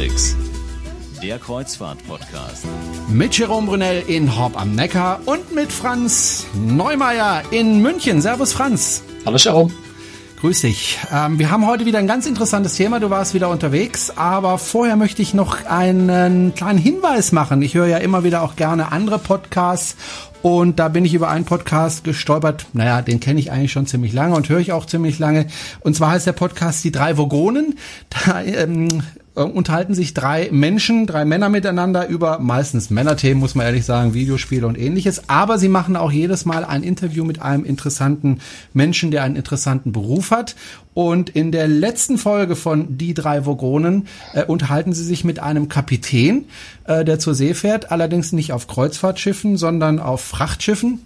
Matrix, der Kreuzfahrt-Podcast. Mit Jerome Brunel in Horb am Neckar und mit Franz Neumeier in München. Servus Franz. Hallo Jerome. Grüß dich. Ähm, wir haben heute wieder ein ganz interessantes Thema. Du warst wieder unterwegs, aber vorher möchte ich noch einen kleinen Hinweis machen. Ich höre ja immer wieder auch gerne andere Podcasts und da bin ich über einen Podcast gestolpert. Naja, den kenne ich eigentlich schon ziemlich lange und höre ich auch ziemlich lange. Und zwar heißt der Podcast Die drei Vogonen. Da ähm, äh, unterhalten sich drei Menschen, drei Männer miteinander über meistens Männerthemen, muss man ehrlich sagen, Videospiele und ähnliches. Aber sie machen auch jedes Mal ein Interview mit einem interessanten Menschen, der einen interessanten Beruf hat. Und in der letzten Folge von Die drei Vogonen äh, unterhalten sie sich mit einem Kapitän, äh, der zur See fährt, allerdings nicht auf Kreuzfahrtschiffen, sondern auf Frachtschiffen.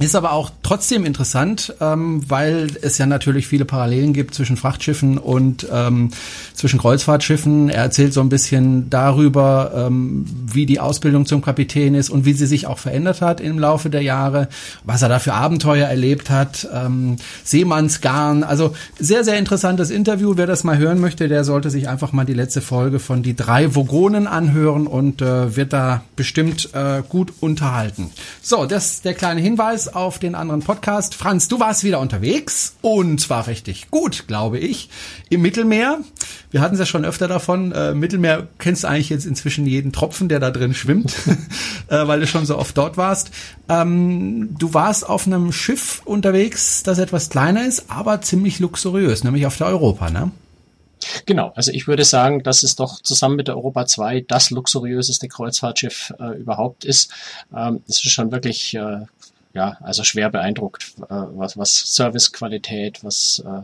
Ist aber auch trotzdem interessant, ähm, weil es ja natürlich viele Parallelen gibt zwischen Frachtschiffen und ähm, zwischen Kreuzfahrtschiffen. Er erzählt so ein bisschen darüber, ähm, wie die Ausbildung zum Kapitän ist und wie sie sich auch verändert hat im Laufe der Jahre, was er da für Abenteuer erlebt hat, ähm, Seemannsgarn. Also sehr, sehr interessantes Interview. Wer das mal hören möchte, der sollte sich einfach mal die letzte Folge von Die drei Vogonen anhören und äh, wird da bestimmt äh, gut unterhalten. So, das der kleine Hinweis auf den anderen Podcast. Franz, du warst wieder unterwegs und zwar richtig gut, glaube ich, im Mittelmeer. Wir hatten es ja schon öfter davon. Äh, Mittelmeer kennst du eigentlich jetzt inzwischen jeden Tropfen, der da drin schwimmt, äh, weil du schon so oft dort warst. Ähm, du warst auf einem Schiff unterwegs, das etwas kleiner ist, aber ziemlich luxuriös, nämlich auf der Europa, ne? Genau, also ich würde sagen, dass es doch zusammen mit der Europa 2 das luxuriöseste Kreuzfahrtschiff äh, überhaupt ist. Ähm, es ist schon wirklich äh, ja, also schwer beeindruckt, äh, was, was Servicequalität, was äh,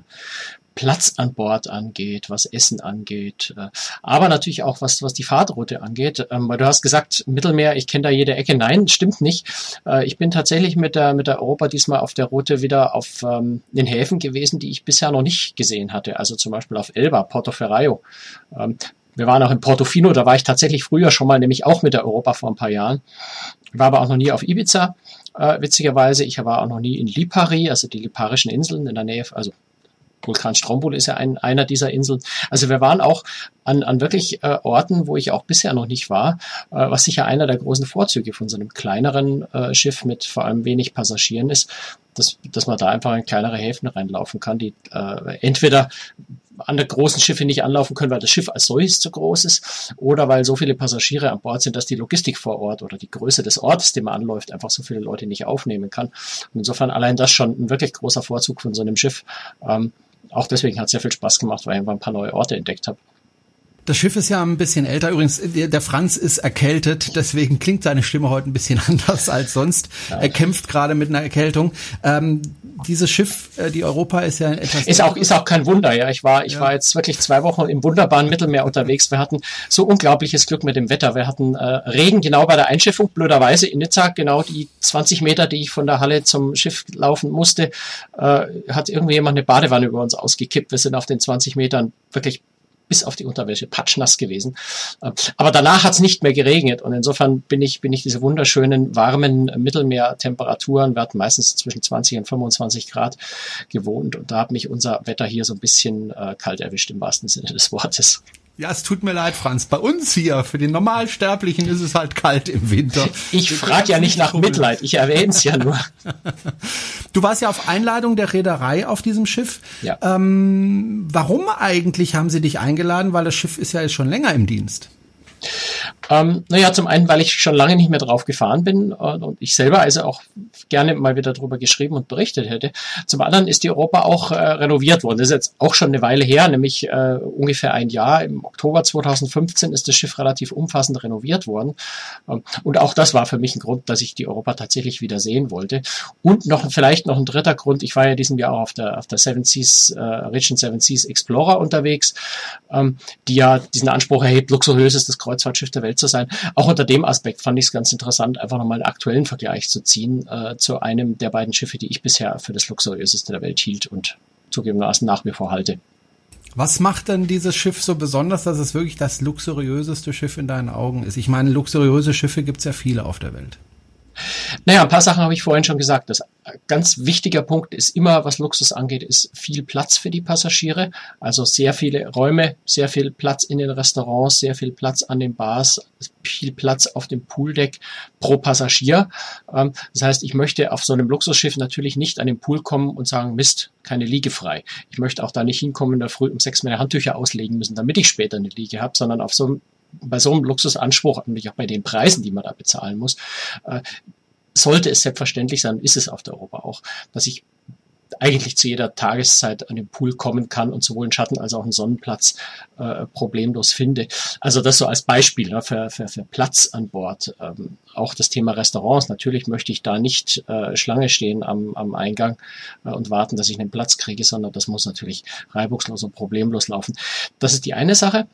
Platz an Bord angeht, was Essen angeht, äh, aber natürlich auch was, was die Fahrtroute angeht. Ähm, weil du hast gesagt, Mittelmeer, ich kenne da jede Ecke. Nein, stimmt nicht. Äh, ich bin tatsächlich mit der, mit der Europa diesmal auf der Route wieder auf ähm, den Häfen gewesen, die ich bisher noch nicht gesehen hatte. Also zum Beispiel auf Elba, Portoferraio. Ähm, wir waren auch in Portofino, da war ich tatsächlich früher schon mal, nämlich auch mit der Europa vor ein paar Jahren. War aber auch noch nie auf Ibiza äh, witzigerweise. Ich war auch noch nie in Lipari, also die Liparischen Inseln in der Nähe, also Vulkan Stromboli ist ja ein, einer dieser Inseln. Also wir waren auch an, an wirklich äh, Orten, wo ich auch bisher noch nicht war, äh, was sicher einer der großen Vorzüge von so einem kleineren äh, Schiff mit vor allem wenig Passagieren ist, dass, dass man da einfach in kleinere Häfen reinlaufen kann, die äh, entweder an der großen Schiffe nicht anlaufen können, weil das Schiff als solches zu groß ist oder weil so viele Passagiere an Bord sind, dass die Logistik vor Ort oder die Größe des Ortes, den man anläuft, einfach so viele Leute nicht aufnehmen kann. Und insofern allein das schon ein wirklich großer Vorzug von so einem Schiff. Ähm, auch deswegen hat es sehr viel Spaß gemacht, weil ich einfach ein paar neue Orte entdeckt habe. Das Schiff ist ja ein bisschen älter. Übrigens, der Franz ist erkältet, deswegen klingt seine Stimme heute ein bisschen anders als sonst. Ja. Er kämpft gerade mit einer Erkältung. Ähm, dieses Schiff, äh, die Europa, ist ja etwas. Ist auch, ist auch kein Wunder, ja. Ich war, ich ja. war jetzt wirklich zwei Wochen im wunderbaren Mittelmeer unterwegs. Wir hatten so unglaubliches Glück mit dem Wetter. Wir hatten äh, Regen genau bei der Einschiffung, blöderweise in Nizza, genau die 20 Meter, die ich von der Halle zum Schiff laufen musste, äh, hat irgendwie jemand eine Badewanne über uns ausgekippt. Wir sind auf den 20 Metern wirklich bis auf die Unterwäsche patschnass gewesen. Äh, aber danach hat es nicht mehr geregnet und insofern bin ich, bin ich diese wunderschönen warmen Mittelmeertemperaturen, wir hatten meistens zwischen 20 und 25 Grad gewohnt und da hat mich unser Wetter hier so ein bisschen äh, kalt erwischt im wahrsten Sinne des Wortes. Ja, es tut mir leid, Franz. Bei uns hier, für den Normalsterblichen, ist es halt kalt im Winter. Ich frage ja nicht nach Mitleid, ich erwähne es ja nur. Du warst ja auf Einladung der Reederei auf diesem Schiff. Ja. Ähm, warum eigentlich haben sie dich eingeladen? Weil das Schiff ist ja jetzt schon länger im Dienst. Ähm, naja, zum einen, weil ich schon lange nicht mehr drauf gefahren bin äh, und ich selber also auch gerne mal wieder darüber geschrieben und berichtet hätte. Zum anderen ist die Europa auch äh, renoviert worden. Das ist jetzt auch schon eine Weile her, nämlich äh, ungefähr ein Jahr. Im Oktober 2015 ist das Schiff relativ umfassend renoviert worden. Ähm, und auch das war für mich ein Grund, dass ich die Europa tatsächlich wieder sehen wollte. Und noch vielleicht noch ein dritter Grund. Ich war ja diesem Jahr auch auf der, auf der Seven Seas, äh, Region Seven Seas Explorer unterwegs, ähm, die ja diesen Anspruch erhebt, luxuriösestes Kreuzfahrtschiff der Welt Welt zu sein. Auch unter dem Aspekt fand ich es ganz interessant, einfach nochmal einen aktuellen Vergleich zu ziehen äh, zu einem der beiden Schiffe, die ich bisher für das luxuriöseste der Welt hielt und zugegebenermaßen nach wie vor halte. Was macht denn dieses Schiff so besonders, dass es wirklich das luxuriöseste Schiff in deinen Augen ist? Ich meine, luxuriöse Schiffe gibt es ja viele auf der Welt. Naja, ein paar Sachen habe ich vorhin schon gesagt. Das ganz wichtiger Punkt ist immer, was Luxus angeht, ist viel Platz für die Passagiere. Also sehr viele Räume, sehr viel Platz in den Restaurants, sehr viel Platz an den Bars, viel Platz auf dem Pooldeck pro Passagier. Ähm, das heißt, ich möchte auf so einem Luxusschiff natürlich nicht an den Pool kommen und sagen, Mist, keine Liege frei. Ich möchte auch da nicht hinkommen, da früh um sechs meine Handtücher auslegen müssen, damit ich später eine Liege habe, sondern auf so einem bei so einem Luxusanspruch, nämlich auch bei den Preisen, die man da bezahlen muss, äh, sollte es selbstverständlich sein, ist es auf der Europa auch, dass ich eigentlich zu jeder Tageszeit an den Pool kommen kann und sowohl einen Schatten als auch einen Sonnenplatz äh, problemlos finde. Also das so als Beispiel ne, für, für, für Platz an Bord. Ähm, auch das Thema Restaurants. Natürlich möchte ich da nicht äh, Schlange stehen am, am Eingang äh, und warten, dass ich einen Platz kriege, sondern das muss natürlich reibungslos und problemlos laufen. Das ist die eine Sache.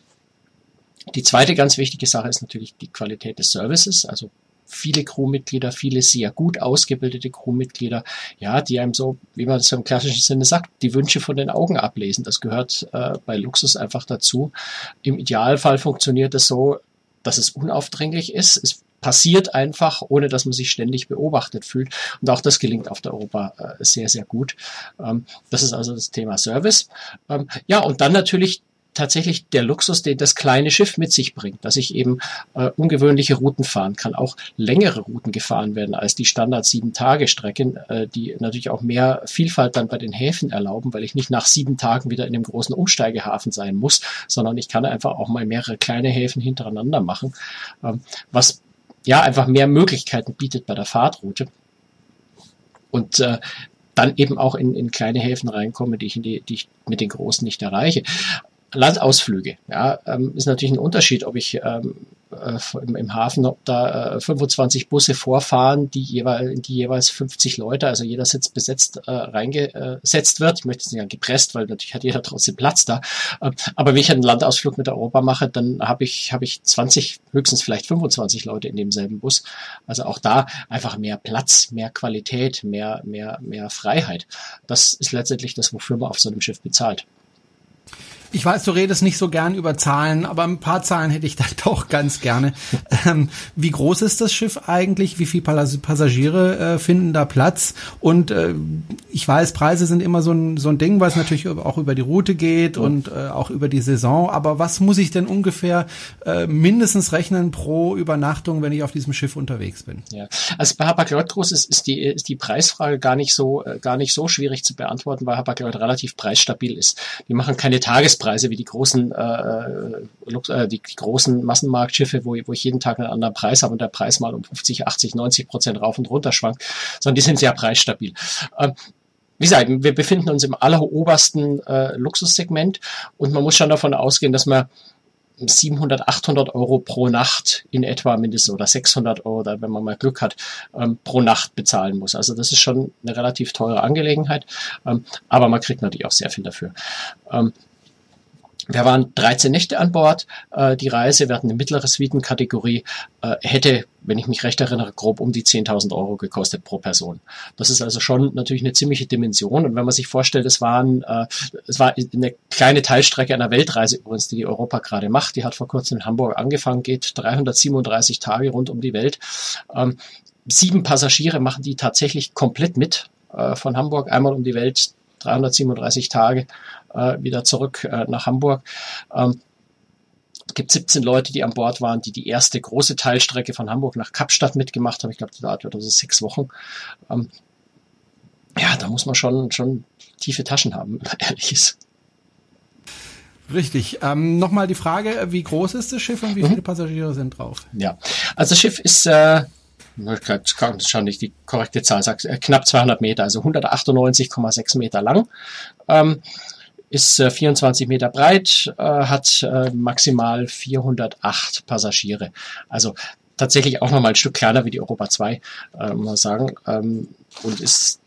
Die zweite ganz wichtige Sache ist natürlich die Qualität des Services. Also viele Crewmitglieder, viele sehr gut ausgebildete Crewmitglieder, ja, die einem so, wie man das im klassischen Sinne sagt, die Wünsche von den Augen ablesen. Das gehört äh, bei Luxus einfach dazu. Im Idealfall funktioniert es so, dass es unaufdringlich ist. Es passiert einfach, ohne dass man sich ständig beobachtet fühlt. Und auch das gelingt auf der Europa äh, sehr, sehr gut. Ähm, das ist also das Thema Service. Ähm, ja, und dann natürlich tatsächlich der Luxus, den das kleine Schiff mit sich bringt, dass ich eben äh, ungewöhnliche Routen fahren kann, auch längere Routen gefahren werden als die Standard sieben Tage Strecken, äh, die natürlich auch mehr Vielfalt dann bei den Häfen erlauben, weil ich nicht nach sieben Tagen wieder in dem großen Umsteigehafen sein muss, sondern ich kann einfach auch mal mehrere kleine Häfen hintereinander machen, ähm, was ja einfach mehr Möglichkeiten bietet bei der Fahrtroute. Und äh, dann eben auch in, in kleine Häfen reinkomme, die ich, in die, die ich mit den großen nicht erreiche. Landausflüge. Ja, ähm, ist natürlich ein Unterschied, ob ich ähm, äh, im, im, Hafen, ob da äh, 25 Busse vorfahren, die jeweils, die jeweils 50 Leute, also jeder Sitz besetzt, äh, reingesetzt wird. Ich möchte es nicht sagen gepresst, weil natürlich hat jeder trotzdem Platz da. Äh, aber wenn ich einen Landausflug mit Europa mache, dann habe ich, habe ich 20, höchstens vielleicht 25 Leute in demselben Bus. Also auch da einfach mehr Platz, mehr Qualität, mehr, mehr, mehr Freiheit. Das ist letztendlich das, wofür man auf so einem Schiff bezahlt. Ich weiß, du redest nicht so gern über Zahlen, aber ein paar Zahlen hätte ich dann doch ganz gerne. Ähm, wie groß ist das Schiff eigentlich? Wie viele Passagiere äh, finden da Platz? Und äh, ich weiß, Preise sind immer so ein, so ein Ding, weil es natürlich auch über die Route geht ja. und äh, auch über die Saison. Aber was muss ich denn ungefähr äh, mindestens rechnen pro Übernachtung, wenn ich auf diesem Schiff unterwegs bin? Ja, also bei Hapag-Lloyd ist, ist, die, ist die Preisfrage gar nicht so äh, gar nicht so schwierig zu beantworten, weil Hapag-Lloyd relativ preisstabil ist. Die machen keine Tages Preise wie die großen, äh, äh, die, die, großen Massenmarktschiffe, wo, wo ich jeden Tag einen anderen Preis habe und der Preis mal um 50, 80, 90 Prozent rauf und runter schwankt, sondern die sind sehr preisstabil. Ähm, wie gesagt, wir befinden uns im allerobersten äh, Luxussegment und man muss schon davon ausgehen, dass man 700, 800 Euro pro Nacht in etwa mindestens oder 600 Euro, oder wenn man mal Glück hat, ähm, pro Nacht bezahlen muss. Also das ist schon eine relativ teure Angelegenheit, ähm, aber man kriegt natürlich auch sehr viel dafür. Ähm, wir waren 13 Nächte an Bord. Äh, die Reise, wir hatten eine mittlere Suitenkategorie, äh, hätte, wenn ich mich recht erinnere, grob um die 10.000 Euro gekostet pro Person. Das ist also schon natürlich eine ziemliche Dimension. Und wenn man sich vorstellt, es waren, äh, es war eine kleine Teilstrecke einer Weltreise übrigens, die die Europa gerade macht. Die hat vor kurzem in Hamburg angefangen, geht 337 Tage rund um die Welt. Ähm, sieben Passagiere machen die tatsächlich komplett mit äh, von Hamburg einmal um die Welt 337 Tage äh, wieder zurück äh, nach Hamburg. Ähm, es gibt 17 Leute, die an Bord waren, die die erste große Teilstrecke von Hamburg nach Kapstadt mitgemacht haben. Ich glaube, die Art wird also sechs Wochen. Ähm, ja, da muss man schon, schon tiefe Taschen haben, wenn man ehrlich ist. Richtig. Ähm, Nochmal die Frage, wie groß ist das Schiff und wie mhm. viele Passagiere sind drauf? Ja, also das Schiff ist äh, ich kann schon nicht die korrekte Zahl sagen, äh, knapp 200 Meter, also 198,6 Meter lang. Ähm, ist äh, 24 Meter breit, äh, hat äh, maximal 408 Passagiere. Also tatsächlich auch nochmal ein Stück kleiner wie die Europa 2, äh, muss man sagen. Ähm, und ist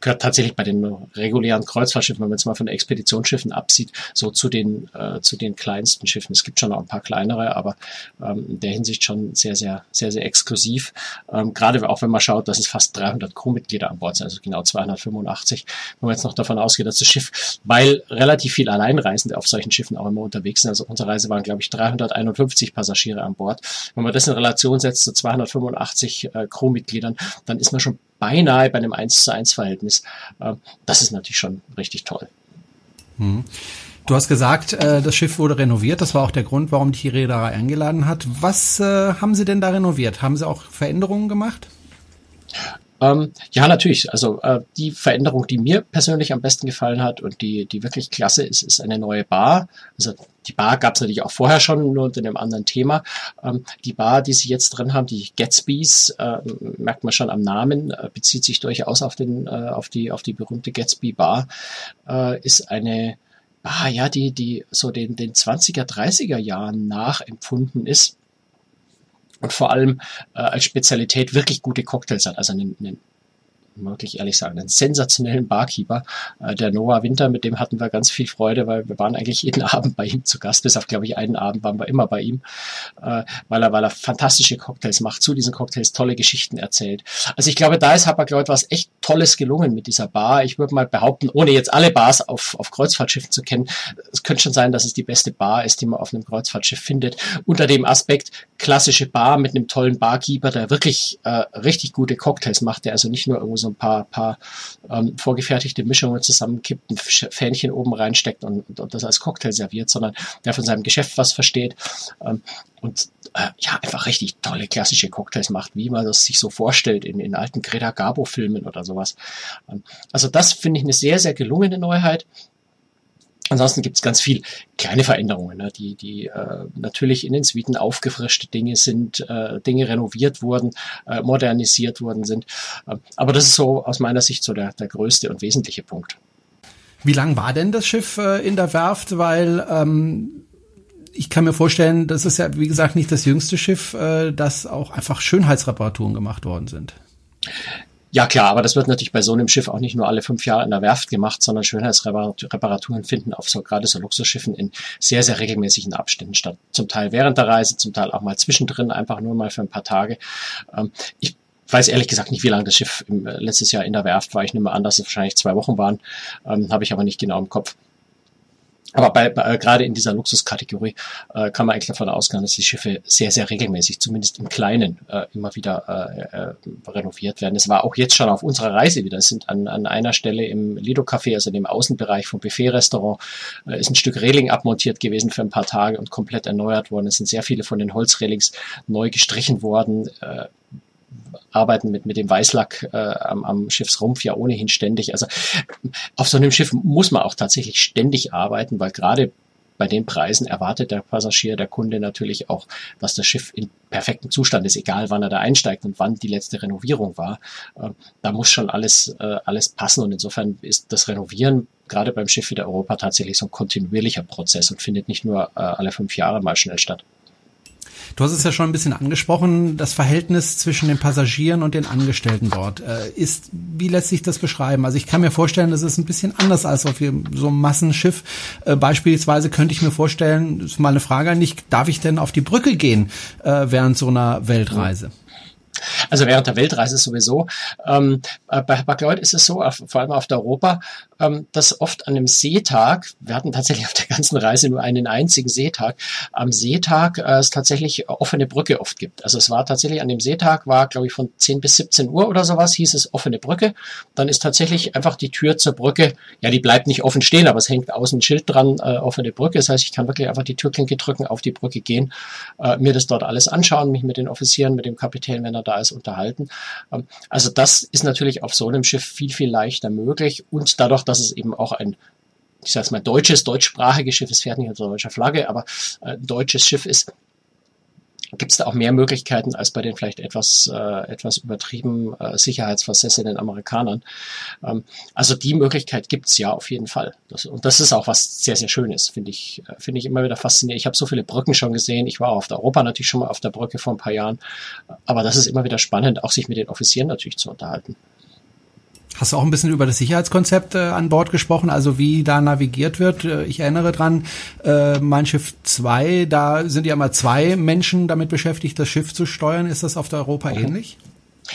gehört tatsächlich bei den regulären Kreuzfahrtschiffen, wenn man jetzt mal von Expeditionsschiffen absieht, so zu den, äh, zu den kleinsten Schiffen. Es gibt schon noch ein paar kleinere, aber ähm, in der Hinsicht schon sehr, sehr, sehr, sehr exklusiv. Ähm, gerade auch wenn man schaut, dass es fast 300 Crewmitglieder an Bord sind, also genau 285. Wenn man jetzt noch davon ausgeht, dass das Schiff, weil relativ viel Alleinreisende auf solchen Schiffen auch immer unterwegs sind, also unsere Reise waren, glaube ich, 351 Passagiere an Bord. Wenn man das in Relation setzt zu 285 äh, Crewmitgliedern, dann ist man schon beinahe bei einem 1 zu 1 Verhältnis. Äh, das ist natürlich schon richtig toll. Hm. Du hast gesagt, äh, das Schiff wurde renoviert. Das war auch der Grund, warum die Reederei eingeladen hat. Was äh, haben Sie denn da renoviert? Haben Sie auch Veränderungen gemacht? Ähm, ja, natürlich. Also äh, die Veränderung, die mir persönlich am besten gefallen hat und die, die wirklich klasse ist, ist eine neue Bar. Also die Bar gab es natürlich auch vorher schon, nur unter einem anderen Thema. Ähm, die Bar, die sie jetzt drin haben, die Gatsby's, äh, merkt man schon am Namen, äh, bezieht sich durchaus auf, den, äh, auf, die, auf die berühmte Gatsby Bar, äh, ist eine Bar, ja, die, die so den, den 20er, 30er Jahren nachempfunden ist und vor allem äh, als Spezialität wirklich gute Cocktails hat. Also einen, einen wirklich ehrlich sagen, einen sensationellen Barkeeper, äh, der Noah Winter, mit dem hatten wir ganz viel Freude, weil wir waren eigentlich jeden Abend bei ihm zu Gast, bis auf, glaube ich, einen Abend waren wir immer bei ihm, äh, weil er, weil er fantastische Cocktails macht, zu diesen Cocktails tolle Geschichten erzählt. Also ich glaube, da ist Hapag-Lloyd was echt Tolles gelungen mit dieser Bar. Ich würde mal behaupten, ohne jetzt alle Bars auf, auf Kreuzfahrtschiffen zu kennen, es könnte schon sein, dass es die beste Bar ist, die man auf einem Kreuzfahrtschiff findet. Unter dem Aspekt klassische Bar mit einem tollen Barkeeper, der wirklich äh, richtig gute Cocktails macht, der also nicht nur irgendwo so ein paar, paar ähm, vorgefertigte Mischungen zusammenkippt, ein Fähnchen oben reinsteckt und, und, das als Cocktail serviert, sondern der von seinem Geschäft was versteht ähm, und äh, ja, einfach richtig tolle klassische Cocktails macht, wie man das sich so vorstellt in, in alten Greta Garbo-Filmen oder sowas. Ähm, also das finde ich eine sehr, sehr gelungene Neuheit. Ansonsten gibt es ganz viel kleine Veränderungen, ne, die, die äh, natürlich in den Suiten aufgefrischte Dinge sind, äh, Dinge renoviert wurden, äh, modernisiert worden sind. Äh, aber das ist so aus meiner Sicht so der, der größte und wesentliche Punkt. Wie lang war denn das Schiff äh, in der Werft? Weil ähm, ich kann mir vorstellen, das ist ja, wie gesagt, nicht das jüngste Schiff, äh, dass auch einfach Schönheitsreparaturen gemacht worden sind. Ja klar, aber das wird natürlich bei so einem Schiff auch nicht nur alle fünf Jahre in der Werft gemacht, sondern Schönheitsreparaturen finden auf so gerade so Luxusschiffen in sehr, sehr regelmäßigen Abständen statt. Zum Teil während der Reise, zum Teil auch mal zwischendrin, einfach nur mal für ein paar Tage. Ähm, ich weiß ehrlich gesagt nicht, wie lange das Schiff äh, letztes Jahr in der Werft war. Ich nehme an, dass es wahrscheinlich zwei Wochen waren. Ähm, Habe ich aber nicht genau im Kopf. Aber bei, bei, äh, gerade in dieser Luxuskategorie äh, kann man eigentlich davon ausgehen, dass die Schiffe sehr, sehr regelmäßig, zumindest im Kleinen, äh, immer wieder äh, äh, renoviert werden. Es war auch jetzt schon auf unserer Reise wieder. Es sind an, an einer Stelle im Lido Café, also dem Außenbereich vom Buffet-Restaurant, äh, ist ein Stück Reling abmontiert gewesen für ein paar Tage und komplett erneuert worden. Es sind sehr viele von den Holzrelings neu gestrichen worden. Äh, arbeiten mit, mit dem Weißlack äh, am, am Schiffsrumpf ja ohnehin ständig. Also auf so einem Schiff muss man auch tatsächlich ständig arbeiten, weil gerade bei den Preisen erwartet der Passagier, der Kunde natürlich auch, dass das Schiff in perfektem Zustand ist, egal wann er da einsteigt und wann die letzte Renovierung war. Äh, da muss schon alles, äh, alles passen und insofern ist das Renovieren gerade beim Schiff wie der Europa tatsächlich so ein kontinuierlicher Prozess und findet nicht nur äh, alle fünf Jahre mal schnell statt. Du hast es ja schon ein bisschen angesprochen, das Verhältnis zwischen den Passagieren und den Angestellten dort. Äh, ist, wie lässt sich das beschreiben? Also ich kann mir vorstellen, das ist ein bisschen anders als auf so einem Massenschiff. Äh, beispielsweise könnte ich mir vorstellen, ist mal eine Frage an dich, darf ich denn auf die Brücke gehen äh, während so einer Weltreise? Also während der Weltreise sowieso. Ähm, äh, bei Hapag-Lloyd ist es so, vor allem auf der Europa, ähm, dass oft an einem Seetag, wir hatten tatsächlich auf der ganzen Reise nur einen einzigen Seetag, am Seetag äh, es tatsächlich offene Brücke oft gibt. Also es war tatsächlich an dem Seetag, war glaube ich von 10 bis 17 Uhr oder sowas, hieß es offene Brücke. Dann ist tatsächlich einfach die Tür zur Brücke, ja die bleibt nicht offen stehen, aber es hängt außen ein Schild dran, äh, offene Brücke. Das heißt, ich kann wirklich einfach die Türklinke drücken, auf die Brücke gehen, äh, mir das dort alles anschauen, mich mit den Offizieren, mit dem Kapitän, wenn er da ist, unterhalten. Ähm, also das ist natürlich auf so einem Schiff viel, viel leichter möglich und dadurch, dass es eben auch ein ich sage mal deutsches, deutschsprachiges Schiff, es fährt nicht unter deutscher Flagge, aber ein äh, deutsches Schiff ist, gibt es da auch mehr Möglichkeiten als bei den vielleicht etwas, äh, etwas übertrieben äh, sicherheitsversessenen Amerikanern. Ähm, also die Möglichkeit gibt's ja auf jeden Fall. Das, und das ist auch was sehr, sehr Schönes, finde ich, äh, finde ich immer wieder faszinierend. Ich habe so viele Brücken schon gesehen. Ich war auf der Europa natürlich schon mal auf der Brücke vor ein paar Jahren. Aber das ist immer wieder spannend, auch sich mit den Offizieren natürlich zu unterhalten. Hast du auch ein bisschen über das Sicherheitskonzept äh, an Bord gesprochen, also wie da navigiert wird? Äh, ich erinnere dran, äh, mein Schiff 2, da sind ja mal zwei Menschen damit beschäftigt, das Schiff zu steuern. Ist das auf der Europa okay. ähnlich?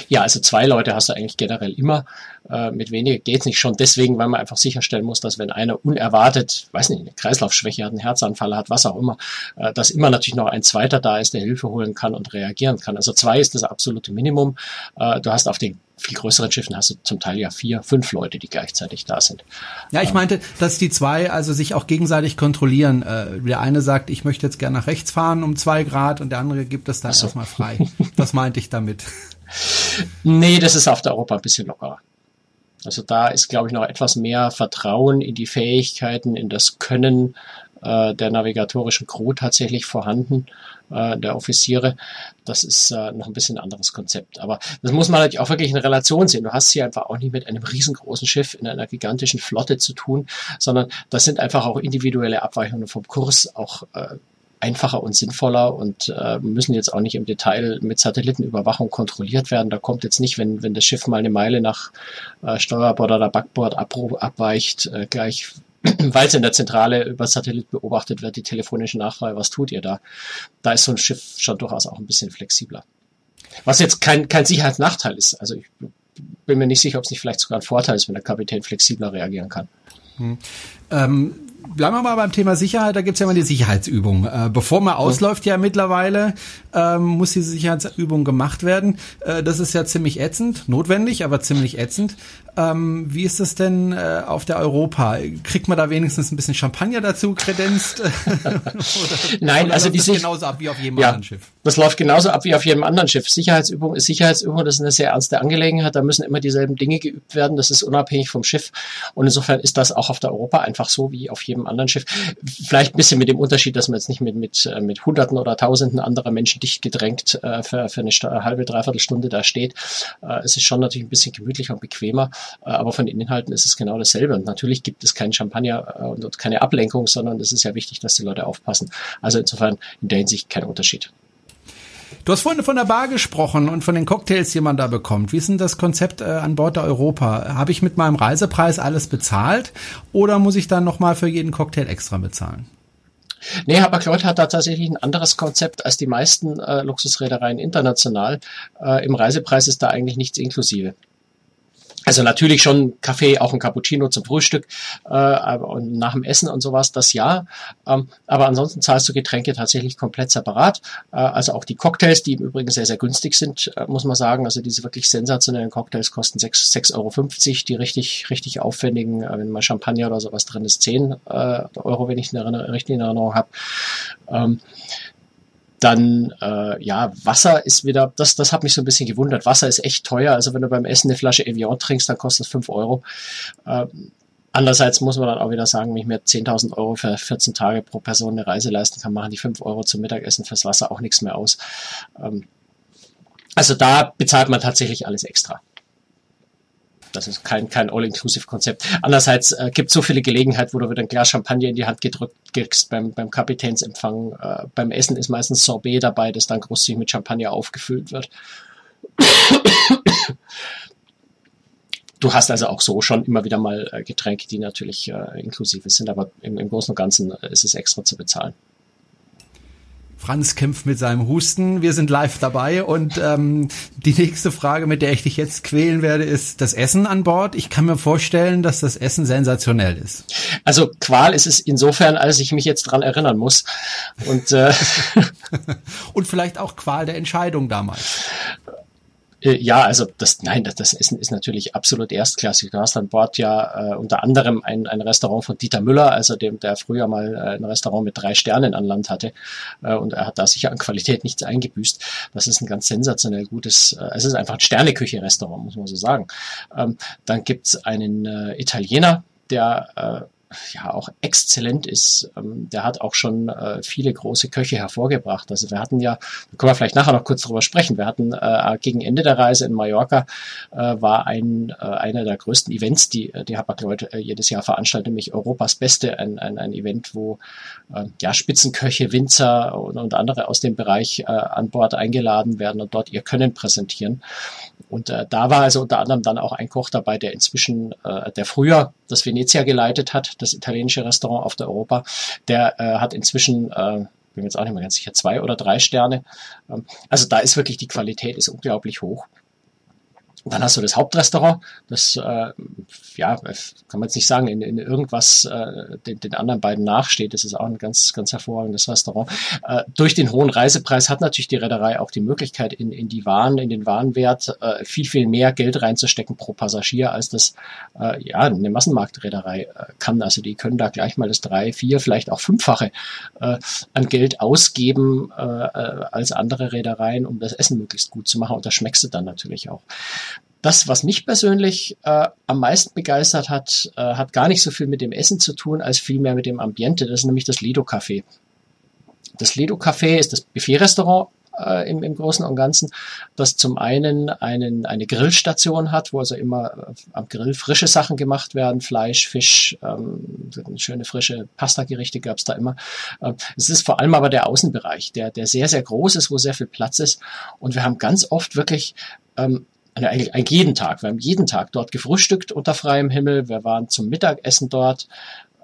Ja, also zwei Leute hast du eigentlich generell immer. Äh, mit weniger geht's nicht schon deswegen, weil man einfach sicherstellen muss, dass wenn einer unerwartet, weiß nicht, eine Kreislaufschwäche hat, einen Herzanfall hat, was auch immer, äh, dass immer natürlich noch ein zweiter da ist, der Hilfe holen kann und reagieren kann. Also zwei ist das absolute Minimum. Äh, du hast auf den viel größeren Schiffen hast du zum Teil ja vier, fünf Leute, die gleichzeitig da sind. Ja, ich meinte, dass die zwei also sich auch gegenseitig kontrollieren. Äh, der eine sagt, ich möchte jetzt gerne nach rechts fahren um zwei Grad und der andere gibt es dann so. erstmal frei. Das meinte ich damit. Nee, das ist auf der Europa ein bisschen lockerer. Also da ist, glaube ich, noch etwas mehr Vertrauen in die Fähigkeiten, in das Können äh, der navigatorischen Crew tatsächlich vorhanden, äh, der Offiziere. Das ist äh, noch ein bisschen ein anderes Konzept. Aber das muss man natürlich auch wirklich in Relation sehen. Du hast hier einfach auch nicht mit einem riesengroßen Schiff in einer gigantischen Flotte zu tun, sondern das sind einfach auch individuelle Abweichungen vom Kurs, auch äh, einfacher und sinnvoller und äh, müssen jetzt auch nicht im Detail mit Satellitenüberwachung kontrolliert werden. Da kommt jetzt nicht, wenn, wenn das Schiff mal eine Meile nach äh, Steuerbord oder Backbord ab, abweicht, äh, gleich weil es in der Zentrale über Satellit beobachtet wird, die telefonische Nachfrage, was tut ihr da? Da ist so ein Schiff schon durchaus auch ein bisschen flexibler. Was jetzt kein, kein Sicherheitsnachteil ist. Also ich bin mir nicht sicher, ob es nicht vielleicht sogar ein Vorteil ist, wenn der Kapitän flexibler reagieren kann. Hm. Ähm, bleiben wir mal beim Thema Sicherheit. Da gibt's ja mal die Sicherheitsübung. Äh, bevor man ausläuft ja mittlerweile, ähm, muss diese Sicherheitsübung gemacht werden. Äh, das ist ja ziemlich ätzend, notwendig, aber ziemlich ätzend. Ähm, wie ist das denn äh, auf der Europa? Kriegt man da wenigstens ein bisschen Champagner dazu kredenzt? oder, Nein, oder also die sich genauso ab wie auf jedem ja, anderen Schiff. Das läuft genauso ab wie auf jedem anderen Schiff. Sicherheitsübung ist Sicherheitsübung, das ist eine sehr ernste Angelegenheit. Da müssen immer dieselben Dinge geübt werden. Das ist unabhängig vom Schiff. Und insofern ist das auch auf der Europa einfach so wie auf jedem anderen Schiff. Vielleicht ein bisschen mit dem Unterschied, dass man jetzt nicht mit mit äh, mit Hunderten oder Tausenden anderer Menschen dicht gedrängt äh, für, für eine halbe dreiviertel Stunde da steht. Äh, es ist schon natürlich ein bisschen gemütlicher und bequemer. Äh, aber von den Inhalten ist es genau dasselbe. Und natürlich gibt es keinen Champagner äh, und keine Ablenkung, sondern es ist ja wichtig, dass die Leute aufpassen. Also insofern in der Hinsicht kein Unterschied. Du hast vorhin von der Bar gesprochen und von den Cocktails, die man da bekommt. Wie ist denn das Konzept äh, an Bord der Europa? Habe ich mit meinem Reisepreis alles bezahlt oder muss ich dann nochmal für jeden Cocktail extra bezahlen? Nee, Hapag-Lloyd hat da tatsächlich ein anderes Konzept als die meisten äh, Luxusreedereien international. Äh, Im Reisepreis ist da eigentlich nichts inklusive. Also natürlich schon Kaffee, auch ein Cappuccino zum Frühstück äh, und nach dem Essen und sowas, das ja. Ähm, aber ansonsten zahlst du Getränke tatsächlich komplett separat. Äh, also auch die Cocktails, die im Übrigen sehr, sehr günstig sind, äh, muss man sagen. Also diese wirklich sensationellen Cocktails kosten 6,50 Euro. Die richtig, richtig aufwendigen, äh, wenn mal Champagner oder sowas drin ist, 10 äh, Euro, wenn ich eine richtige Erinnerung habe. Ähm, dann, äh, ja, Wasser ist wieder, das, das hat mich so ein bisschen gewundert. Wasser ist echt teuer. Also wenn du beim Essen eine Flasche Evian trinkst, dann kostet es 5 Euro. Ähm, andererseits muss man dann auch wieder sagen, wenn ich mir 10.000 Euro für 14 Tage pro Person eine Reise leisten kann, machen die 5 Euro zum Mittagessen fürs Wasser auch nichts mehr aus. Ähm, also da bezahlt man tatsächlich alles extra. Das ist kein, kein All-Inclusive-Konzept. Andererseits äh, gibt so viele Gelegenheiten, wo du wieder ein Glas Champagner in die Hand gedrückt kriegst beim, beim Kapitänsempfang. Äh, beim Essen ist meistens Sorbet dabei, das dann großzügig mit Champagner aufgefüllt wird. Du hast also auch so schon immer wieder mal äh, Getränke, die natürlich äh, inklusive sind, aber im, im Großen und Ganzen äh, ist es extra zu bezahlen. Franz kämpft mit seinem Husten. Wir sind live dabei und ähm, die nächste Frage, mit der ich dich jetzt quälen werde, ist das Essen an Bord. Ich kann mir vorstellen, dass das Essen sensationell ist. Also Qual ist es insofern, als ich mich jetzt dran erinnern muss. Und, äh, und vielleicht auch Qual der Entscheidung damals. Äh, ja, also das, nein, das, das Essen ist natürlich absolut erstklassig. Du hast an Bord ja äh, unter anderem ein, ein Restaurant von Dieter Müller, also dem, der früher mal äh, ein Restaurant mit drei Sternen an Land hatte. Äh, und er hat da sicher an Qualität nichts eingebüßt. Das ist ein ganz sensationell gutes, äh, es ist einfach ein Sterneküche-Restaurant, muss man so sagen. Ähm, dann gibt's einen äh, Italiener, der äh, ja auch exzellent ist. Ähm, der hat auch schon äh, viele große Köche hervorgebracht. Also wir hatten ja, da können wir vielleicht nachher noch kurz drüber sprechen. Wir hatten äh, gegen Ende der Reise in Mallorca äh, war ein äh, einer der größten Events, die die Hapag-Lloyd äh, jedes Jahr veranstaltet, nämlich Europas Beste, ein, ein, ein Event, wo äh, ja Spitzenköche, Winzer und, und andere aus dem Bereich äh, an Bord eingeladen werden und dort ihr Können präsentieren. Und äh, da war also unter anderem dann auch ein Koch dabei, der inzwischen, äh, der früher das Venezia geleitet hat, das italienische Restaurant auf der Europa. Der äh, hat inzwischen äh, bin mir jetzt auch nicht mehr ganz sicher, zwei oder drei Sterne. Ähm, also da ist wirklich die Qualität ist unglaublich hoch. Dann hast du das Hauptrestaurant, das, äh, ja, kann man jetzt nicht sagen, in, in irgendwas äh, den, den anderen beiden nachsteht. Das ist auch ein ganz, ganz hervorragendes Restaurant. Äh, durch den hohen Reisepreis hat natürlich die Reederei auch die Möglichkeit, in, in die Waren, in den Warenwert äh, viel, viel mehr Geld reinzustecken pro Passagier, als das äh, ja eine Massenmarktreederei äh, kann. Also die können da gleich mal das drei, vier, vielleicht auch fünffache äh, an Geld ausgeben äh, äh als andere Reedereien, um das Essen möglichst gut zu machen. Und das schmeckst du dann natürlich auch. Das, was mich persönlich äh, am meisten begeistert hat, äh, hat gar nicht so viel mit dem Essen zu tun, als vielmehr mit dem Ambiente. Das ist nämlich das Lido Café. Das Lido Café ist das Buffet-Restaurant äh, im, im Großen und Ganzen, das zum einen einen, eine Grillstation hat, wo also immer äh, am Grill frische Sachen gemacht werden, Fleisch, Fisch, ähm, schöne frische Pasta-Gerichte gab es da immer. Äh, es ist vor allem aber der Außenbereich, der, der sehr, sehr groß ist, wo sehr viel Platz ist. Und wir haben ganz oft wirklich ähm, eigentlich, eigentlich jeden Tag. Wir haben jeden Tag dort gefrühstückt unter freiem Himmel. Wir waren zum Mittagessen dort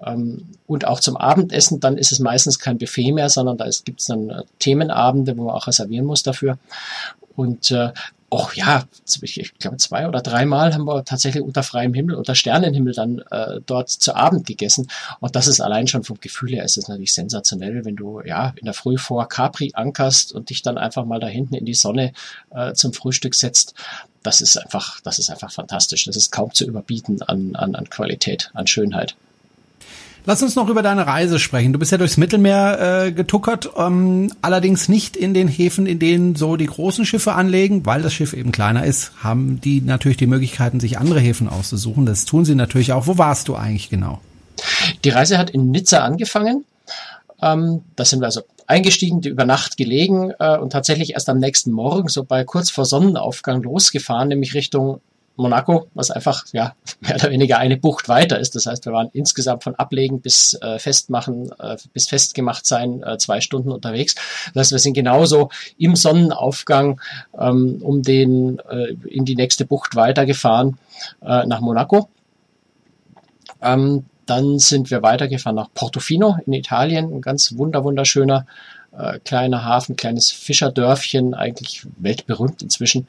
ähm, und auch zum Abendessen. Dann ist es meistens kein Buffet mehr, sondern da gibt es dann äh, Themenabende, wo man auch reservieren muss dafür. Und äh, auch ja, ich glaube zwei oder dreimal haben wir tatsächlich unter freiem Himmel, unter Sternenhimmel dann äh, dort zu Abend gegessen. Und das ist allein schon vom Gefühl her ist es natürlich sensationell, wenn du ja in der Früh vor Capri ankerst und dich dann einfach mal da hinten in die Sonne äh, zum Frühstück setzt. Das ist einfach, das ist einfach fantastisch. Das ist kaum zu überbieten an, an, an Qualität, an Schönheit. Lass uns noch über deine Reise sprechen. Du bist ja durchs Mittelmeer äh, getuckert, ähm, allerdings nicht in den Häfen, in denen so die großen Schiffe anlegen, weil das Schiff eben kleiner ist, haben die natürlich die Möglichkeiten, sich andere Häfen auszusuchen. Das tun sie natürlich auch. Wo warst du eigentlich genau? Die Reise hat in Nizza angefangen. Ähm, da sind wir also eingestiegen, über Nacht gelegen äh, und tatsächlich erst am nächsten Morgen, so bei kurz vor Sonnenaufgang losgefahren, nämlich Richtung Monaco, was einfach ja mehr oder weniger eine Bucht weiter ist. Das heißt, wir waren insgesamt von Ablegen bis äh, Festmachen, äh, bis festgemacht sein, äh, zwei Stunden unterwegs. Das heißt, wir sind genauso im Sonnenaufgang ähm, um den äh, in die nächste Bucht weitergefahren äh, nach Monaco. Ähm, dann sind wir weitergefahren nach Portofino in Italien, ein ganz wunder wunderschöner äh, kleiner Hafen, kleines Fischerdörfchen, eigentlich weltberühmt inzwischen,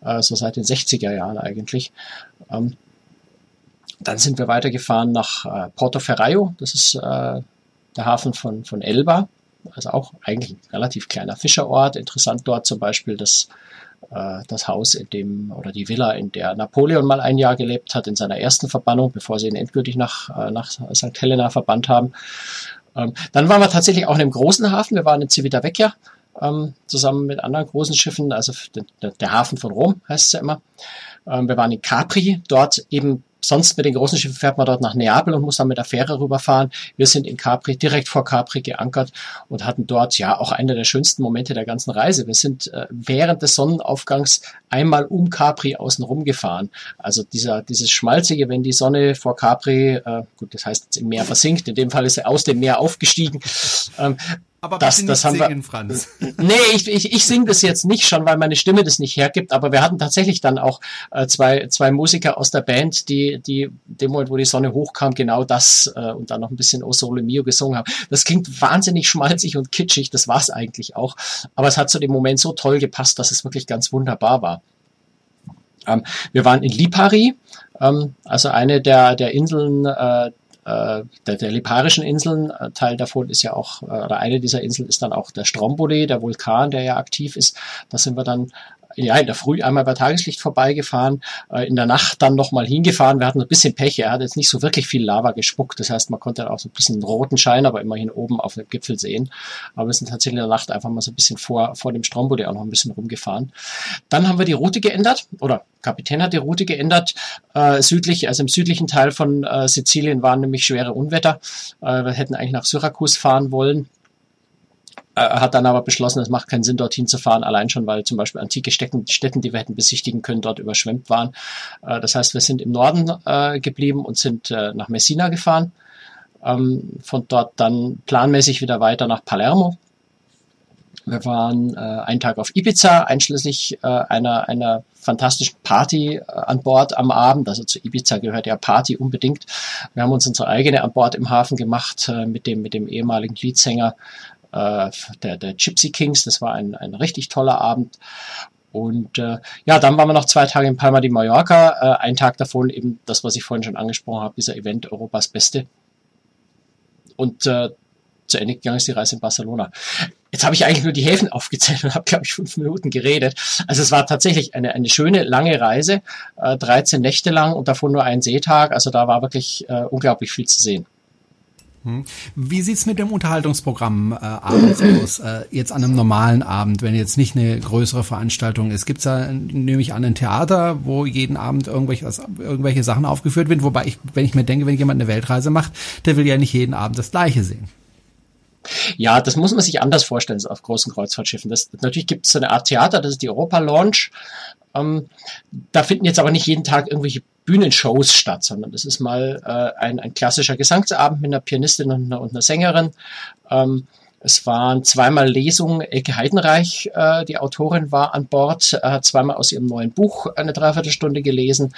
äh, so seit den 60er Jahren eigentlich. Ähm, dann sind wir weitergefahren nach äh, Portoferraio, das ist äh, der Hafen von, von Elba, also auch eigentlich ein relativ kleiner Fischerort. Interessant dort zum Beispiel das, das Haus, in dem oder die Villa, in der Napoleon mal ein Jahr gelebt hat, in seiner ersten Verbannung, bevor sie ihn endgültig nach, äh, nach St. Helena verbannt haben. Ähm, dann waren wir tatsächlich auch in einem großen Hafen. Wir waren in Civitavecchia ähm, zusammen mit anderen großen Schiffen, also der, der Hafen von Rom heißt es ja immer. Ähm, wir waren in Capri, dort eben Sonst mit den großen Schiffen fährt man dort nach Neapel und muss dann mit der Fähre rüberfahren. Wir sind in Capri, direkt vor Capri geankert und hatten dort ja auch einer der schönsten Momente der ganzen Reise. Wir sind äh, während des Sonnenaufgangs einmal um Capri außen rum gefahren. Also dieser, dieses schmalzige, wenn die Sonne vor Capri, äh, gut, das heißt im Meer versinkt, in dem Fall ist er aus dem Meer aufgestiegen, ähm, aber das, das haben singen, wir, Franz. Nee, ich, ich, ich singe das jetzt nicht schon, weil meine Stimme das nicht hergibt, aber wir hatten tatsächlich dann auch äh, zwei, zwei Musiker aus der Band, die, die dem Moment, wo die Sonne hochkam, genau das äh, und dann noch ein bisschen O Sole Mio gesungen haben. Das klingt wahnsinnig schmalzig und kitschig, das war's eigentlich auch. Aber es hat zu dem Moment so toll gepasst, dass es wirklich ganz wunderbar war. Ähm, wir waren in Lipari, ähm, also eine der, der Inseln, äh, äh, der, der Liparischen Inseln. Äh, Teil davon ist ja auch, äh, oder eine dieser Inseln ist dann auch der Stromboli, der Vulkan, der ja aktiv ist. Da sind wir dann ja, in der Früh einmal bei Tageslicht vorbeigefahren, äh, in der Nacht dann nochmal hingefahren. Wir hatten ein bisschen Pech, er hat jetzt nicht so wirklich viel Lava gespuckt. Das heißt, man konnte auch so ein bisschen einen roten Schein, aber immerhin oben auf dem Gipfel sehen. Aber wir sind tatsächlich in der Nacht einfach mal so ein bisschen vor, vor dem Strombody auch noch ein bisschen rumgefahren. Dann haben wir die Route geändert, oder Kapitän hat die Route geändert. Äh, südlich, also im südlichen Teil von äh, Sizilien waren nämlich schwere Unwetter. Äh, wir hätten eigentlich nach Syrakus fahren wollen hat dann aber beschlossen, es macht keinen Sinn, dorthin zu fahren, allein schon, weil zum Beispiel antike Städten, Städten die wir hätten besichtigen können, dort überschwemmt waren. Äh, das heißt, wir sind im Norden äh, geblieben und sind äh, nach Messina gefahren. Ähm, von dort dann planmäßig wieder weiter nach Palermo. Wir waren äh, einen Tag auf Ibiza, einschließlich äh, einer, einer fantastischen Party äh, an Bord am Abend. Also zu Ibiza gehört ja Party unbedingt. Wir haben uns unsere eigene an Bord im Hafen gemacht äh, mit, dem, mit dem ehemaligen Leadsänger äh, der, der Gypsy Kings. Das war ein, ein richtig toller Abend. Und äh, ja, dann waren wir noch zwei Tage in Palma de Mallorca. Äh, ein Tag davon eben das, was ich vorhin schon angesprochen habe, dieser Event Europas Beste. Und äh, zu Ende gegangen ist die Reise in Barcelona. Jetzt habe ich eigentlich nur die Häfen aufgezählt und habe, glaube ich, fünf Minuten geredet. Also es war tatsächlich eine, eine schöne, lange Reise, äh, 13 Nächte lang und davon nur ein Seetag. Also da war wirklich äh, unglaublich viel zu sehen. Hm. Wie sieht's mit dem Unterhaltungsprogramm äh, abends aus? Äh, jetzt an einem normalen Abend, wenn jetzt nicht eine größere Veranstaltung ist. Gibt's da nämlich an ein Theater, wo jeden Abend irgendwelche, irgendwelche Sachen aufgeführt werden? Wobei ich, wenn ich mir denke, wenn jemand eine Weltreise macht, der will ja nicht jeden Abend das Gleiche sehen. Ja, das muss man sich anders vorstellen auf großen Kreuzfahrtschiffen. Das, natürlich gibt es eine Art Theater, das ist die Europa Lounge. Ähm, da finden jetzt aber nicht jeden Tag irgendwelche Bühnenshows statt, sondern das ist mal äh, ein, ein klassischer Gesangsabend mit einer Pianistin und einer, und einer Sängerin. Ähm, es waren zweimal Lesungen. Elke Heidenreich, äh, die Autorin, war an Bord, äh, hat zweimal aus ihrem neuen Buch eine Dreiviertelstunde gelesen.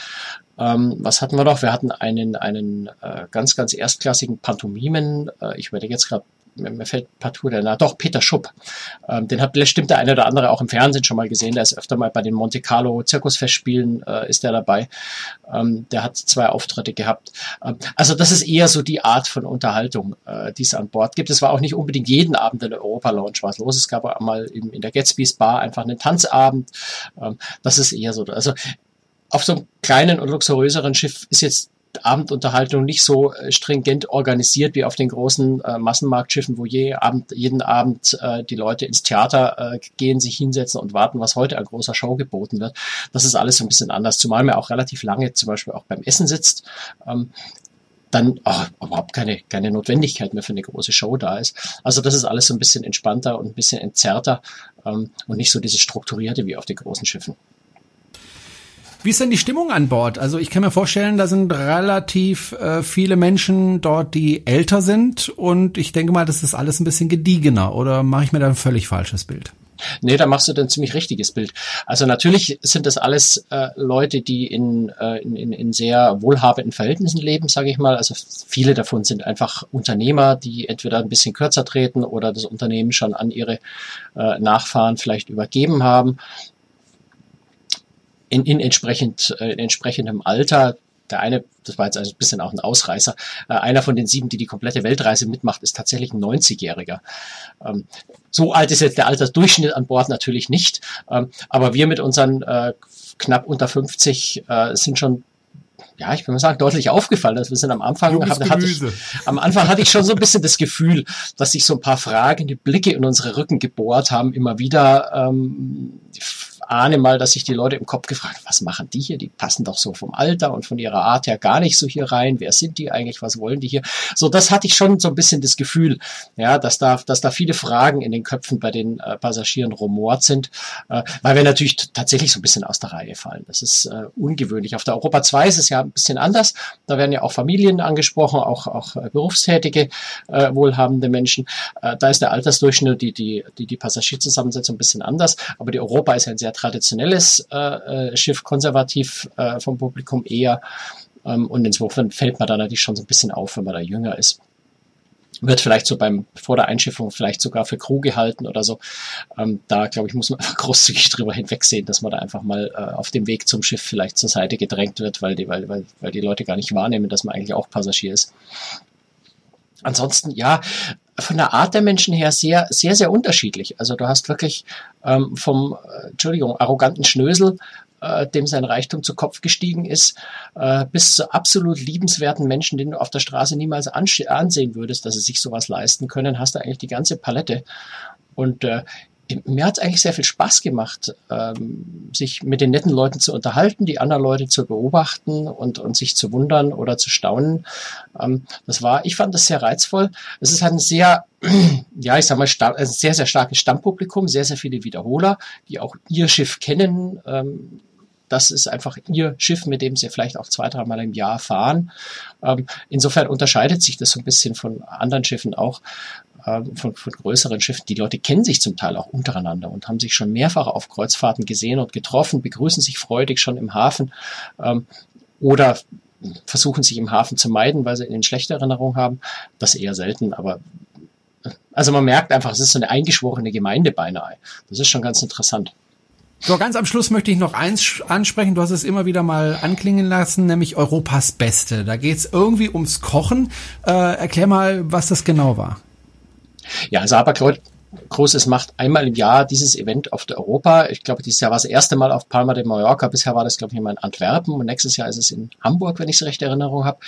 Ähm, was hatten wir noch? Wir hatten einen, einen äh, ganz, ganz erstklassigen Pantomimen. Äh, ich werde jetzt gerade mir fällt partout der Name, doch, Peter Schupp. Ähm, den hat bestimmt der eine oder andere auch im Fernsehen schon mal gesehen. Der ist öfter mal bei den Monte Carlo Zirkusfestspielen, äh, ist der dabei. Ähm, der hat zwei Auftritte gehabt. Ähm, also das ist eher so die Art von Unterhaltung, äh, die es an Bord gibt. Es war auch nicht unbedingt jeden Abend in der Europa Lounge was los. Es gab auch mal in, in der Gatsby's Bar einfach einen Tanzabend. Ähm, das ist eher so. Also auf so einem kleinen und luxuriöseren Schiff ist jetzt Abendunterhaltung nicht so äh, stringent organisiert wie auf den großen äh, Massenmarktschiffen, wo je Abend, jeden Abend äh, die Leute ins Theater äh, gehen, sich hinsetzen und warten, was heute an großer Show geboten wird. Das ist alles so ein bisschen anders, zumal man auch relativ lange zum Beispiel auch beim Essen sitzt. Ähm, dann oh, überhaupt keine, keine Notwendigkeit mehr für eine große Show da ist. Also das ist alles so ein bisschen entspannter und ein bisschen entzerrter ähm, und nicht so dieses Strukturierte wie auf den großen Schiffen. Wie ist denn die Stimmung an Bord? Also ich kann mir vorstellen, da sind relativ äh, viele Menschen dort, die älter sind und ich denke mal, das ist alles ein bisschen gediegener oder mache ich mir da ein völlig falsches Bild? Nee, da machst du dann ein ziemlich richtiges Bild. Also natürlich sind das alles äh, Leute, die in, äh, in, in sehr wohlhabenden Verhältnissen leben, sage ich mal. Also viele davon sind einfach Unternehmer, die entweder ein bisschen kürzer treten oder das Unternehmen schon an ihre äh, Nachfahren vielleicht übergeben haben in, in, entsprechend, äh, in entsprechendem Alter. Der eine, das war jetzt ein bisschen auch ein Ausreißer, äh, einer von den sieben, die die komplette Weltreise mitmacht, ist tatsächlich ein 90-Jähriger. Ähm, so alt ist jetzt der Altersdurchschnitt an Bord natürlich nicht, ähm, aber wir mit unseren äh, knapp unter 50 äh, sind schon ja, ich würde mal sagen, deutlich aufgefallen. Also wir sind am Anfang, hatte ich, am Anfang hatte ich schon so ein bisschen das Gefühl, dass sich so ein paar Fragen, die Blicke in unsere Rücken gebohrt haben, immer wieder ähm, ahne mal, dass sich die Leute im Kopf gefragt was machen die hier? Die passen doch so vom Alter und von ihrer Art her gar nicht so hier rein. Wer sind die eigentlich? Was wollen die hier? So, das hatte ich schon so ein bisschen das Gefühl, ja, dass da, dass da viele Fragen in den Köpfen bei den äh, Passagieren rumort sind, äh, weil wir natürlich tatsächlich so ein bisschen aus der Reihe fallen. Das ist äh, ungewöhnlich. Auf der Europa 2 ist es ja ein bisschen anders. Da werden ja auch Familien angesprochen, auch, auch äh, berufstätige, äh, wohlhabende Menschen. Äh, da ist der Altersdurchschnitt, die, die, die, die Passagierzusammensetzung ein bisschen anders. Aber die Europa ist ja ein sehr traditionelles äh, äh, Schiff, konservativ äh, vom Publikum eher. Ähm, und insofern fällt man da natürlich schon so ein bisschen auf, wenn man da jünger ist wird vielleicht so beim vor der Einschiffung vielleicht sogar für Crew gehalten oder so. Ähm, da glaube ich muss man einfach großzügig drüber hinwegsehen, dass man da einfach mal äh, auf dem Weg zum Schiff vielleicht zur Seite gedrängt wird, weil die weil, weil, weil die Leute gar nicht wahrnehmen, dass man eigentlich auch Passagier ist. Ansonsten ja, von der Art der Menschen her sehr, sehr, sehr unterschiedlich. Also du hast wirklich ähm, vom, äh, Entschuldigung, arroganten Schnösel, äh, dem sein Reichtum zu Kopf gestiegen ist, äh, bis zu absolut liebenswerten Menschen, denen du auf der Straße niemals ansehen würdest, dass sie sich sowas leisten können, hast du eigentlich die ganze Palette. Und äh, mir hat es eigentlich sehr viel Spaß gemacht, ähm, sich mit den netten Leuten zu unterhalten, die anderen Leute zu beobachten und, und sich zu wundern oder zu staunen. Ähm, das war, ich fand das sehr reizvoll. Es ist halt ein sehr, ja, ich sag mal, ein sehr, sehr starkes Stammpublikum, sehr, sehr viele Wiederholer, die auch ihr Schiff kennen. Ähm, das ist einfach ihr Schiff, mit dem sie vielleicht auch zwei, dreimal im Jahr fahren. Ähm, insofern unterscheidet sich das so ein bisschen von anderen Schiffen auch. Ähm, von, von größeren Schiffen. Die Leute kennen sich zum Teil auch untereinander und haben sich schon mehrfach auf Kreuzfahrten gesehen und getroffen, begrüßen sich freudig schon im Hafen ähm, oder versuchen sich im Hafen zu meiden, weil sie eine schlechte Erinnerung haben. Das eher selten, aber also man merkt einfach, es ist so eine eingeschworene Gemeinde beinahe. Das ist schon ganz interessant. So, ganz am Schluss möchte ich noch eins ansprechen. Du hast es immer wieder mal anklingen lassen, nämlich Europas Beste. Da geht es irgendwie ums Kochen. Äh, erklär mal, was das genau war. Ja, also Haberkreuz Großes macht einmal im Jahr dieses Event auf der Europa. Ich glaube, dieses Jahr war es das erste Mal auf Palma de Mallorca. Bisher war das, glaube ich, immer in Antwerpen und nächstes Jahr ist es in Hamburg, wenn ich es recht Erinnerung habe.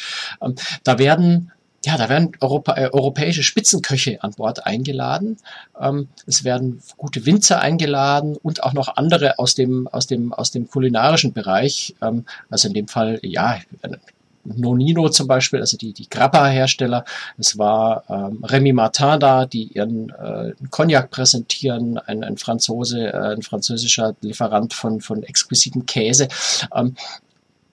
Ähm, da werden ja, da werden Europa, äh, europäische Spitzenköche an Bord eingeladen. Ähm, es werden gute Winzer eingeladen und auch noch andere aus dem, aus dem, aus dem kulinarischen Bereich. Ähm, also in dem Fall, ja, Nonino zum Beispiel, also die, die Grappa-Hersteller. Es war ähm, Remy Martin da, die ihren äh, Cognac präsentieren, ein, ein Franzose, äh, ein französischer Lieferant von, von exquisiten Käse. Ähm,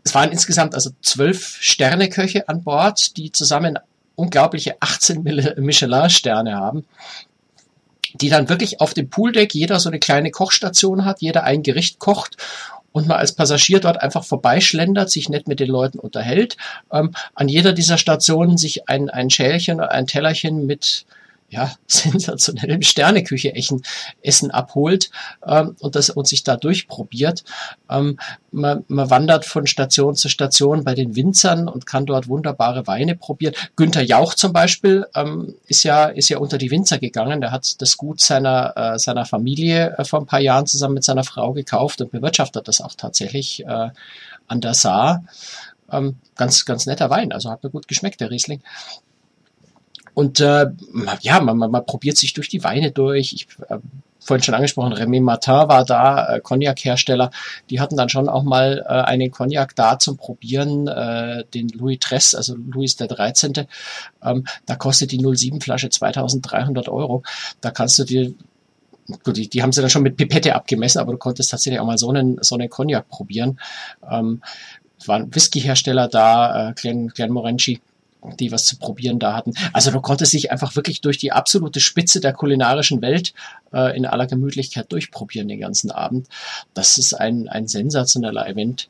es waren insgesamt also zwölf Sterneköche an Bord, die zusammen unglaubliche 18 Michelin-Sterne haben die dann wirklich auf dem Pooldeck jeder so eine kleine Kochstation hat, jeder ein Gericht kocht und man als Passagier dort einfach vorbeischlendert, sich nett mit den Leuten unterhält, ähm, an jeder dieser Stationen sich ein, ein Schälchen oder ein Tellerchen mit ja, sensationellem Sterneküche Essen abholt ähm, und das und sich da durchprobiert. Ähm, man, man wandert von Station zu Station bei den Winzern und kann dort wunderbare Weine probieren. Günther Jauch zum Beispiel ähm, ist ja ist ja unter die Winzer gegangen. Der hat das Gut seiner äh, seiner Familie äh, vor ein paar Jahren zusammen mit seiner Frau gekauft und bewirtschaftet das auch tatsächlich äh, an der Saar. Ähm, ganz ganz netter Wein, also hat mir gut geschmeckt der Riesling. Und äh, ja, man, man, man probiert sich durch die Weine durch. Ich äh, vorhin schon angesprochen, Remy Martin war da, äh, Cognac-Hersteller. Die hatten dann schon auch mal äh, einen Cognac da zum Probieren, äh, den Louis Tress, also Louis der 13. Ähm, da kostet die 07-Flasche 2300 Euro. Da kannst du dir Gut, die, die haben sie dann schon mit Pipette abgemessen, aber du konntest tatsächlich auch mal so einen, so einen Cognac probieren. Ähm, waren Whisky-Hersteller da, äh, Glen, Glen Morenci die was zu probieren da hatten. Also du konntest dich einfach wirklich durch die absolute Spitze der kulinarischen Welt äh, in aller Gemütlichkeit durchprobieren den ganzen Abend. Das ist ein, ein sensationeller Event,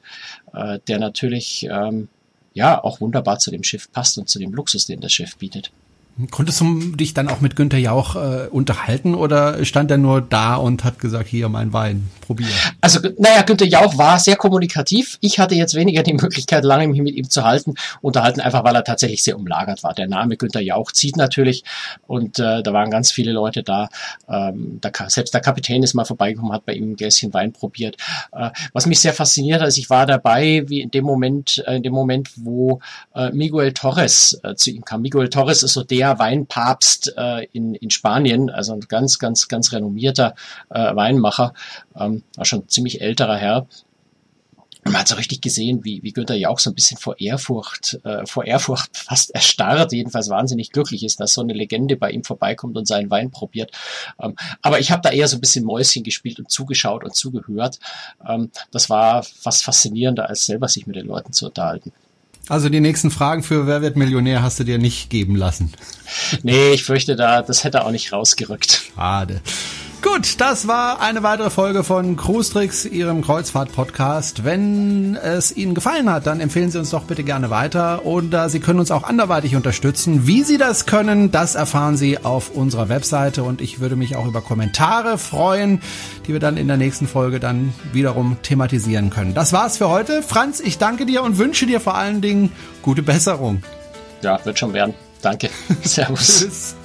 äh, der natürlich ähm, ja auch wunderbar zu dem Schiff passt und zu dem Luxus, den das Schiff bietet. Konntest du dich dann auch mit Günther Jauch äh, unterhalten oder stand er nur da und hat gesagt, hier mein Wein, probier? Also, naja, Günther Jauch war sehr kommunikativ. Ich hatte jetzt weniger die Möglichkeit, lange mich mit ihm zu halten, unterhalten, einfach weil er tatsächlich sehr umlagert war. Der Name Günther Jauch zieht natürlich und äh, da waren ganz viele Leute da. Ähm, der, selbst der Kapitän ist mal vorbeigekommen, hat bei ihm ein Gläschen Wein probiert. Äh, was mich sehr fasziniert hat, ist, ich war dabei, wie in dem Moment, äh, in dem Moment, wo äh, Miguel Torres äh, zu ihm kam. Miguel Torres ist so der der Weinpapst äh, in, in Spanien, also ein ganz, ganz, ganz renommierter äh, Weinmacher, ähm, war schon ziemlich älterer Herr. Man hat so richtig gesehen, wie, wie Günther Jauch so ein bisschen vor Ehrfurcht, äh, vor Ehrfurcht fast erstarrt, jedenfalls wahnsinnig glücklich ist, dass so eine Legende bei ihm vorbeikommt und seinen Wein probiert. Ähm, aber ich habe da eher so ein bisschen Mäuschen gespielt und zugeschaut und zugehört. Ähm, das war fast faszinierender, als selber sich mit den Leuten zu unterhalten. Also die nächsten Fragen für Wer wird Millionär hast du dir nicht geben lassen. Nee, ich fürchte da, das hätte auch nicht rausgerückt. Schade. Gut, das war eine weitere Folge von Cruise Tricks, Ihrem Kreuzfahrt-Podcast. Wenn es Ihnen gefallen hat, dann empfehlen Sie uns doch bitte gerne weiter oder Sie können uns auch anderweitig unterstützen. Wie Sie das können, das erfahren Sie auf unserer Webseite und ich würde mich auch über Kommentare freuen, die wir dann in der nächsten Folge dann wiederum thematisieren können. Das war's für heute. Franz, ich danke dir und wünsche dir vor allen Dingen gute Besserung. Ja, wird schon werden. Danke. Servus. Tschüss.